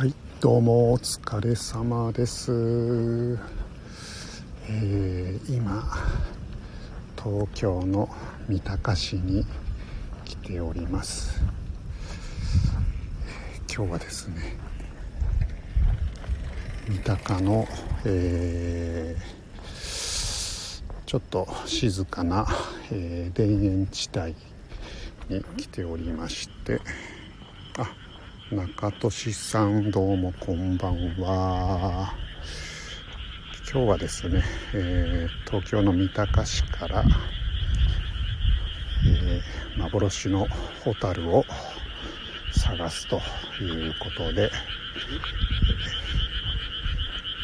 はい、どうもお疲れ様です。えー今東京の三鷹市に来ております。今日はですね、三鷹の、えーちょっと静かな、えー田園地帯に来ておりまして、中俊さんどうもこんばんは。今日はですね、えー東京の三鷹市から、えー幻のホタルを探すということで、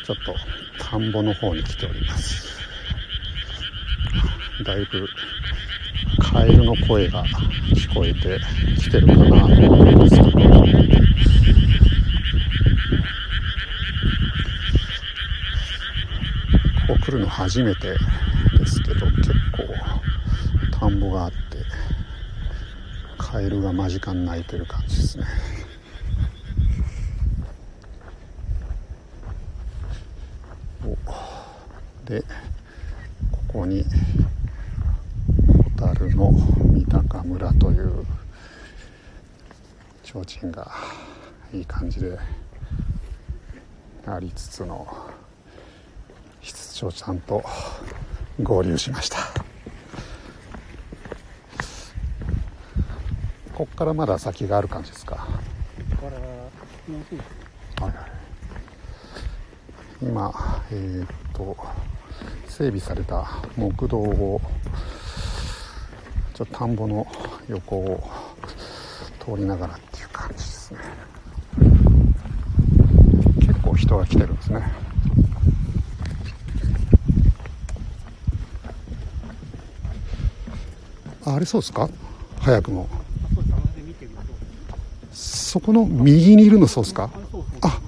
ちょっと田んぼの方に来ております。だいぶカエルの声が聞こえてきてるかなと思いますけどここ来るの初めてですけど結構田んぼがあってカエルが間近に鳴いてる感じですね。でここに小樽の三鷹村という提灯がいい感じでありつつの室長ちゃんと合流しました。こっからまだ先がある感じですか？はいはい。今えーっと整備された木道をちょっと田んぼの横を通りながらっていう感じですね。結構人が来てるんですねあれそうですか？早くも。そこの右にいるのそうですか？あ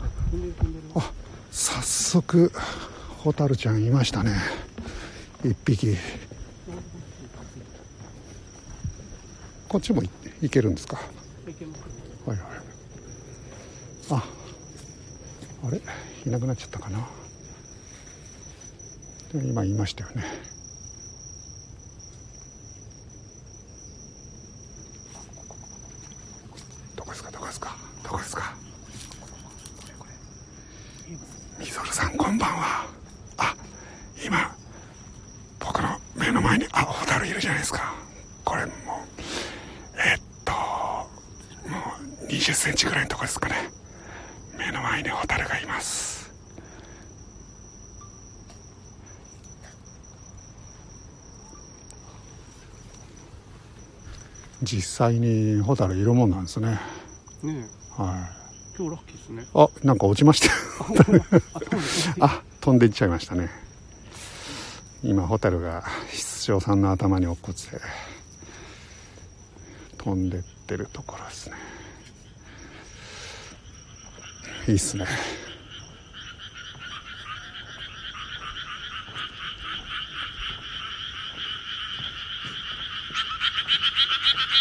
あ早速ホタルちゃんいましたね。一匹。こっちもい行けるんですか？はいはい。ああれ？いなくなっちゃったかな？今言いましたよねどこですかどこですかどこですかみぞるさんこんばんはあ今僕の目の前にあホタルいるじゃないですかこれもうえっともう20センチぐらいのとこですかね。目の前にホタルがいます。実際にホタルいるもんなんですね。ねえ。はい。今日ラッキーですね。あなんか落ちました。あ 飛んでいっちゃいましたね。今ホタルが室長さんの頭に落っこちて飛んでってるところですねいいっすね。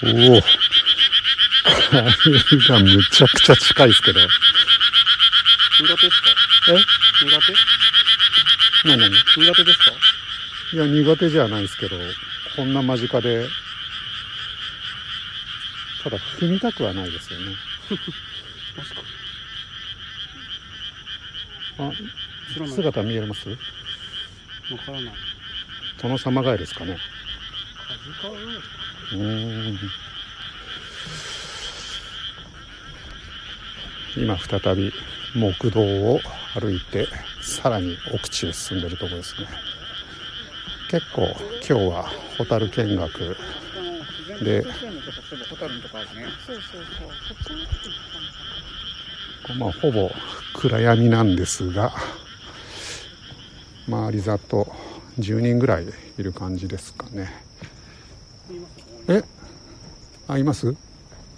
おお。カがむちゃくちゃ近いですけど。苦手ですか？え？苦手？何？何？苦手ですか？いや苦手じゃないですけどこんな間近で。ただ踏みたくはないですよね。確 かあ姿見えます？わからない。殿様ガエルですかね？うーん。今再び木道を歩いてさらに奥地へ進んでるところですね。結構今日はホタル見学でそうそうそう。まあ、ほぼ暗闇なんですが周りざっと10人ぐらいいる感じですかね。え？あいます？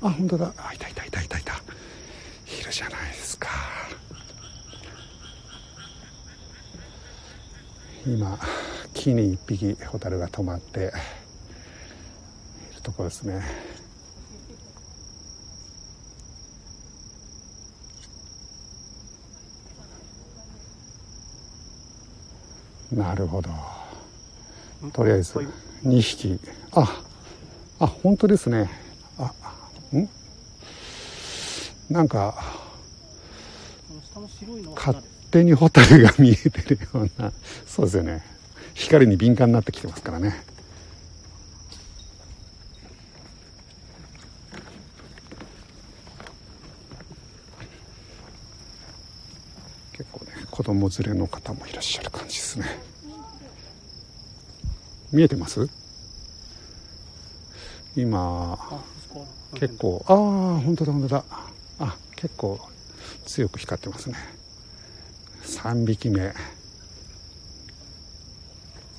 あ本当だ。あいたいたいたいたいた。いるじゃないですか。今木に1匹ホタルが止まっているとこですね。なるほど。うんとりあえずはい。2匹。ああ本当ですね。あん？なんか勝手にホタルが見えてるような。そうですよね。光に敏感になってきてますからね結構ね子供連れの方もいらっしゃる感じですね。見えてます？今結構ああ本当だ本当だ。あ結構強く光ってますね。3匹目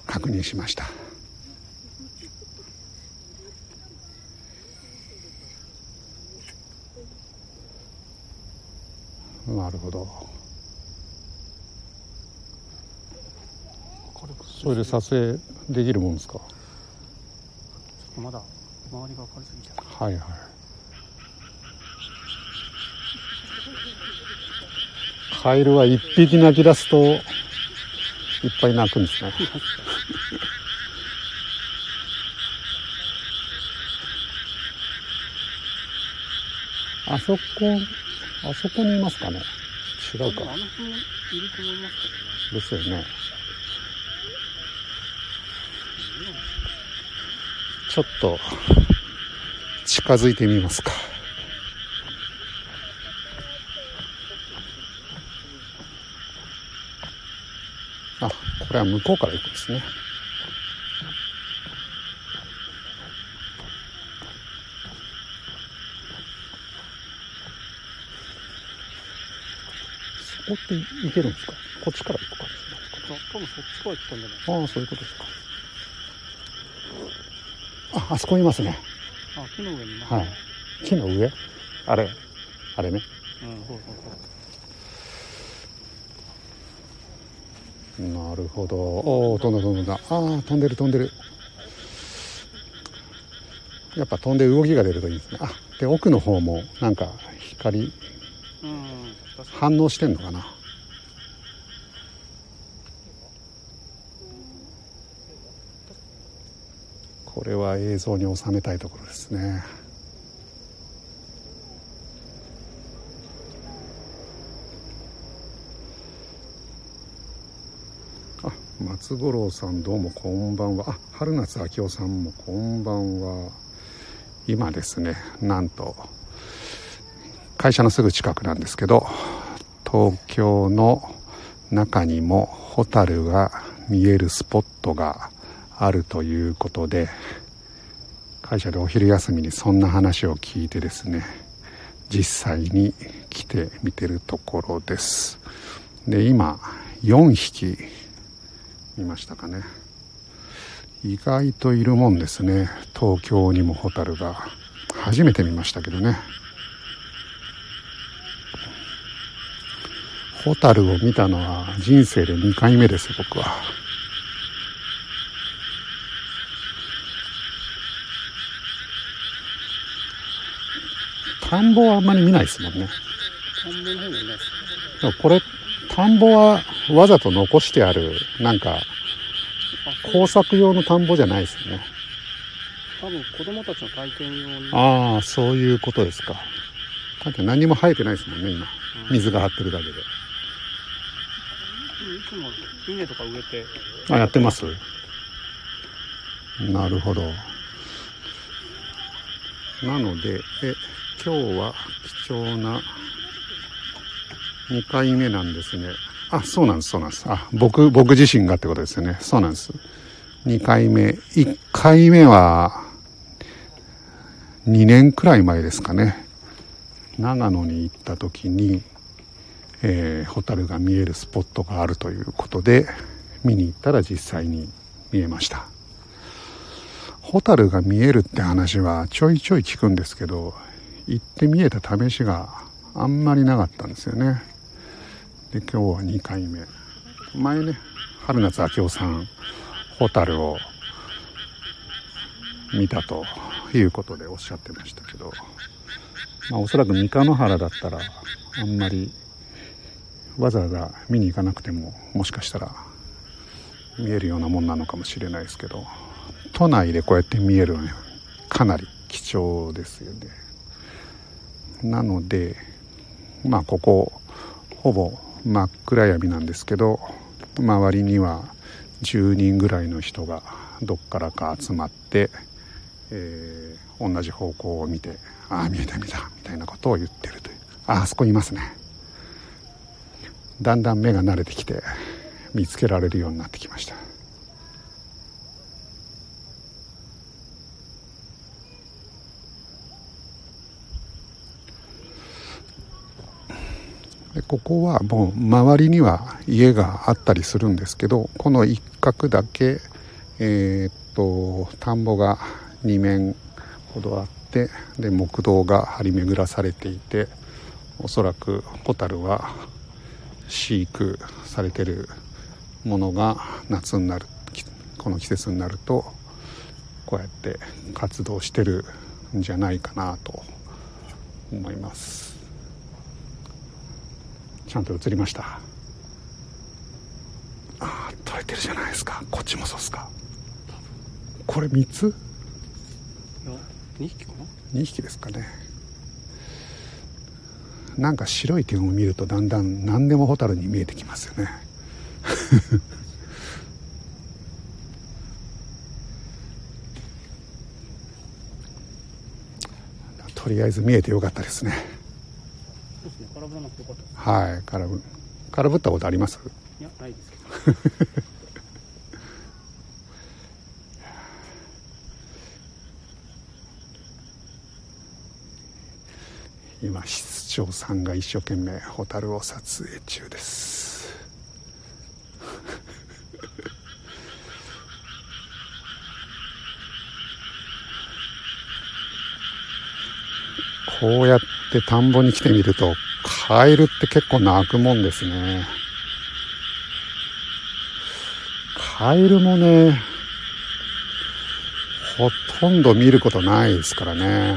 確認しました。なるほど軽くそれで撮影できるもんですか？まだ周りが明るすぎちゃうはいはい。カエルは一匹鳴き出すといっぱい鳴くんですね。あそこあそこにいますかね？違うか。でもあの辺もいると思いますけどね。ですよねちょっと近づいてみますか。あこれは向こうから行くんですね。そこって行けるんですか？こっちから行くか？ね多分そっちから来たんじゃないああそういうことですかああそこにいますね。あ木の上にはい。木の上？あれ？あれね。うんそうそうそう。なるほど。おお飛んだ飛んだ飛んだ。ああ飛んでる飛んでる。やっぱ飛んで動きが出るといいですね。あで奥の方もなんか光うん反応してんのかなこれは映像に収めたいところですね。あ松五郎さんどうもこんばんは。あ春夏秋夫さんもこんばんは。今ですねなんと会社のすぐ近くなんですけど東京の中にもホタルが見えるスポットがあるということで会社でお昼休みにそんな話を聞いてですね実際に来てみてるところです。で今4匹見ましたかね。意外といるもんですね。東京にもホタルが。初めて見ましたけどね。ホタルを見たのは人生で2回目です僕は。田んぼはあんまり見ないですもんね。田んぼの方がいないですでもこれ田んぼはわざと残してあるなんか工作用の田んぼじゃないですよね。多分子供たちの体験用に。ああそういうことですか。だって何も生えてないですもんね今。うん。水が張ってるだけで。いつも稲とか植えて。あやってます？なるほど。なのでえ今日は貴重な2回目なんですね。あそうなんですそうなんです。あ僕僕自身がってことですよね。そうなんです。2回目。1回目は2年くらい前ですかね。長野に行った時にえーホタルが見えるスポットがあるということで見に行ったら実際に見えました。ホタルが見えるって話はちょいちょい聞くんですけど行って見えた試しがあんまりなかったんですよね。で今日は2回目。前ね春夏秋夫さんホタルを見たということでおっしゃってましたけど、まあ、おそらく三日野原だったらあんまりわざわざ見に行かなくてももしかしたら見えるようなもんなのかもしれないですけど都内でこうやって見えるのはかなり貴重ですよね。なのでまあここほぼ真っ暗闇なんですけど周りには10人ぐらいの人がどっからか集まって、えー同じ方向を見て「ああ見えた見えた」みたいなことを言ってるという。ああそこにいますね。だんだん目が慣れてきて見つけられるようになってきました。でここはもう周りには家があったりするんですけどこの一角だけえーっと田んぼが2面ほどあってで木道が張り巡らされていておそらくホタルは飼育されてるものが夏になるこの季節になるとこうやって活動してるんじゃないかなと思います。ちゃんと映りました。ああ撮れてるじゃないですか。こっちもそうっすか。これ3つ？いや2匹かな？2匹ですかね。なんか白い点を見るとだんだん何でもホタルに見えてきますよね。とりあえず見えてよかったですねそうですね空振らなくてよかったですはい。空ぶ空振ったことあります？いやないですけど。今室長さんが一生懸命ホタルを撮影中です。こうやって田んぼに来てみるとカエルって結構鳴くもんですね。カエルもねほとんど見ることないですからね。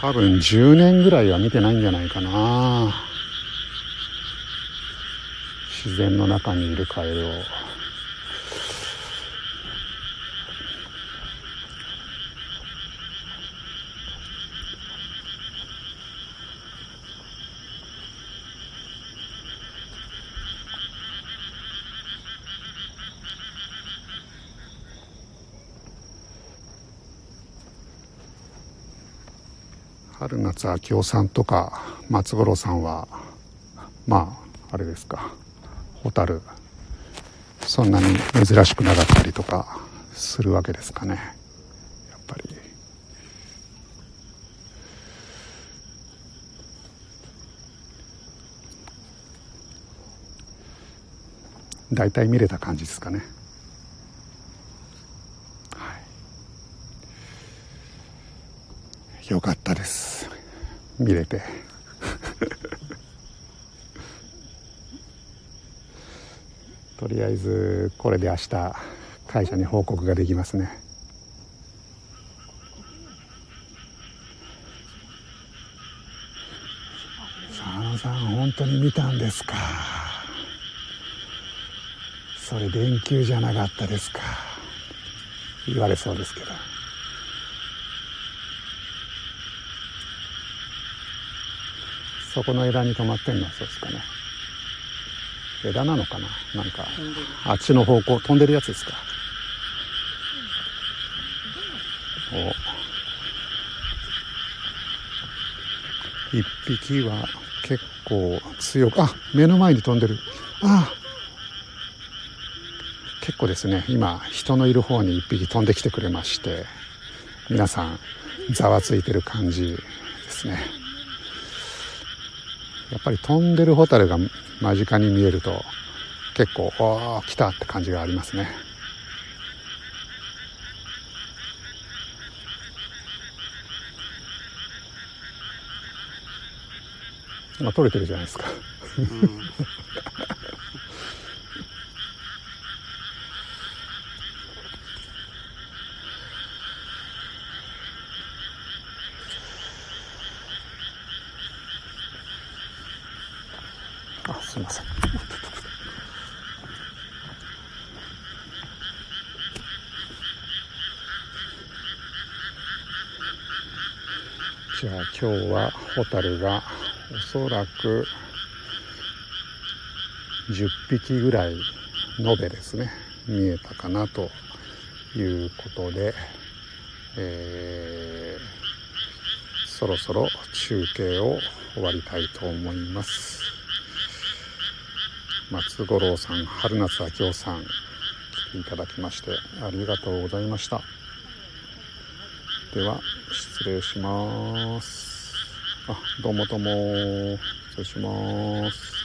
多分10年ぐらいは見てないんじゃないかな。自然の中にいるカエルを。春夏秋夫さんとか松五郎さんはまああれですかホタルそんなに珍しくなかったりとかするわけですかね。やっぱり。大体見れた感じですかねはいよかったです。見れて。とりあえずこれで明日会社に報告ができますね。佐野さん本当に見たんですか。それ電球じゃなかったですか。言われそうですけど。そこの枝に止まってんのはそうですかね。枝なのかな？なんかあっちの方向飛んでるやつですか？お。一匹は結構強くあ目の前に飛んでる。あ。結構ですね。今人のいる方に一匹飛んできてくれまして皆さんざわついてる感じですねやっぱり飛んでるホタルが間近に見えると結構おお来たって感じがありますね。今取れてるじゃないですか。うん。すいません。じゃあ今日はホタルがおそらく10匹ぐらい延べですね見えたかなということで、えー、そろそろ中継を終わりたいと思います。松五郎さん春夏秋夫さん来ていただきましてありがとうございました。では失礼します。あどうもどうも。失礼します。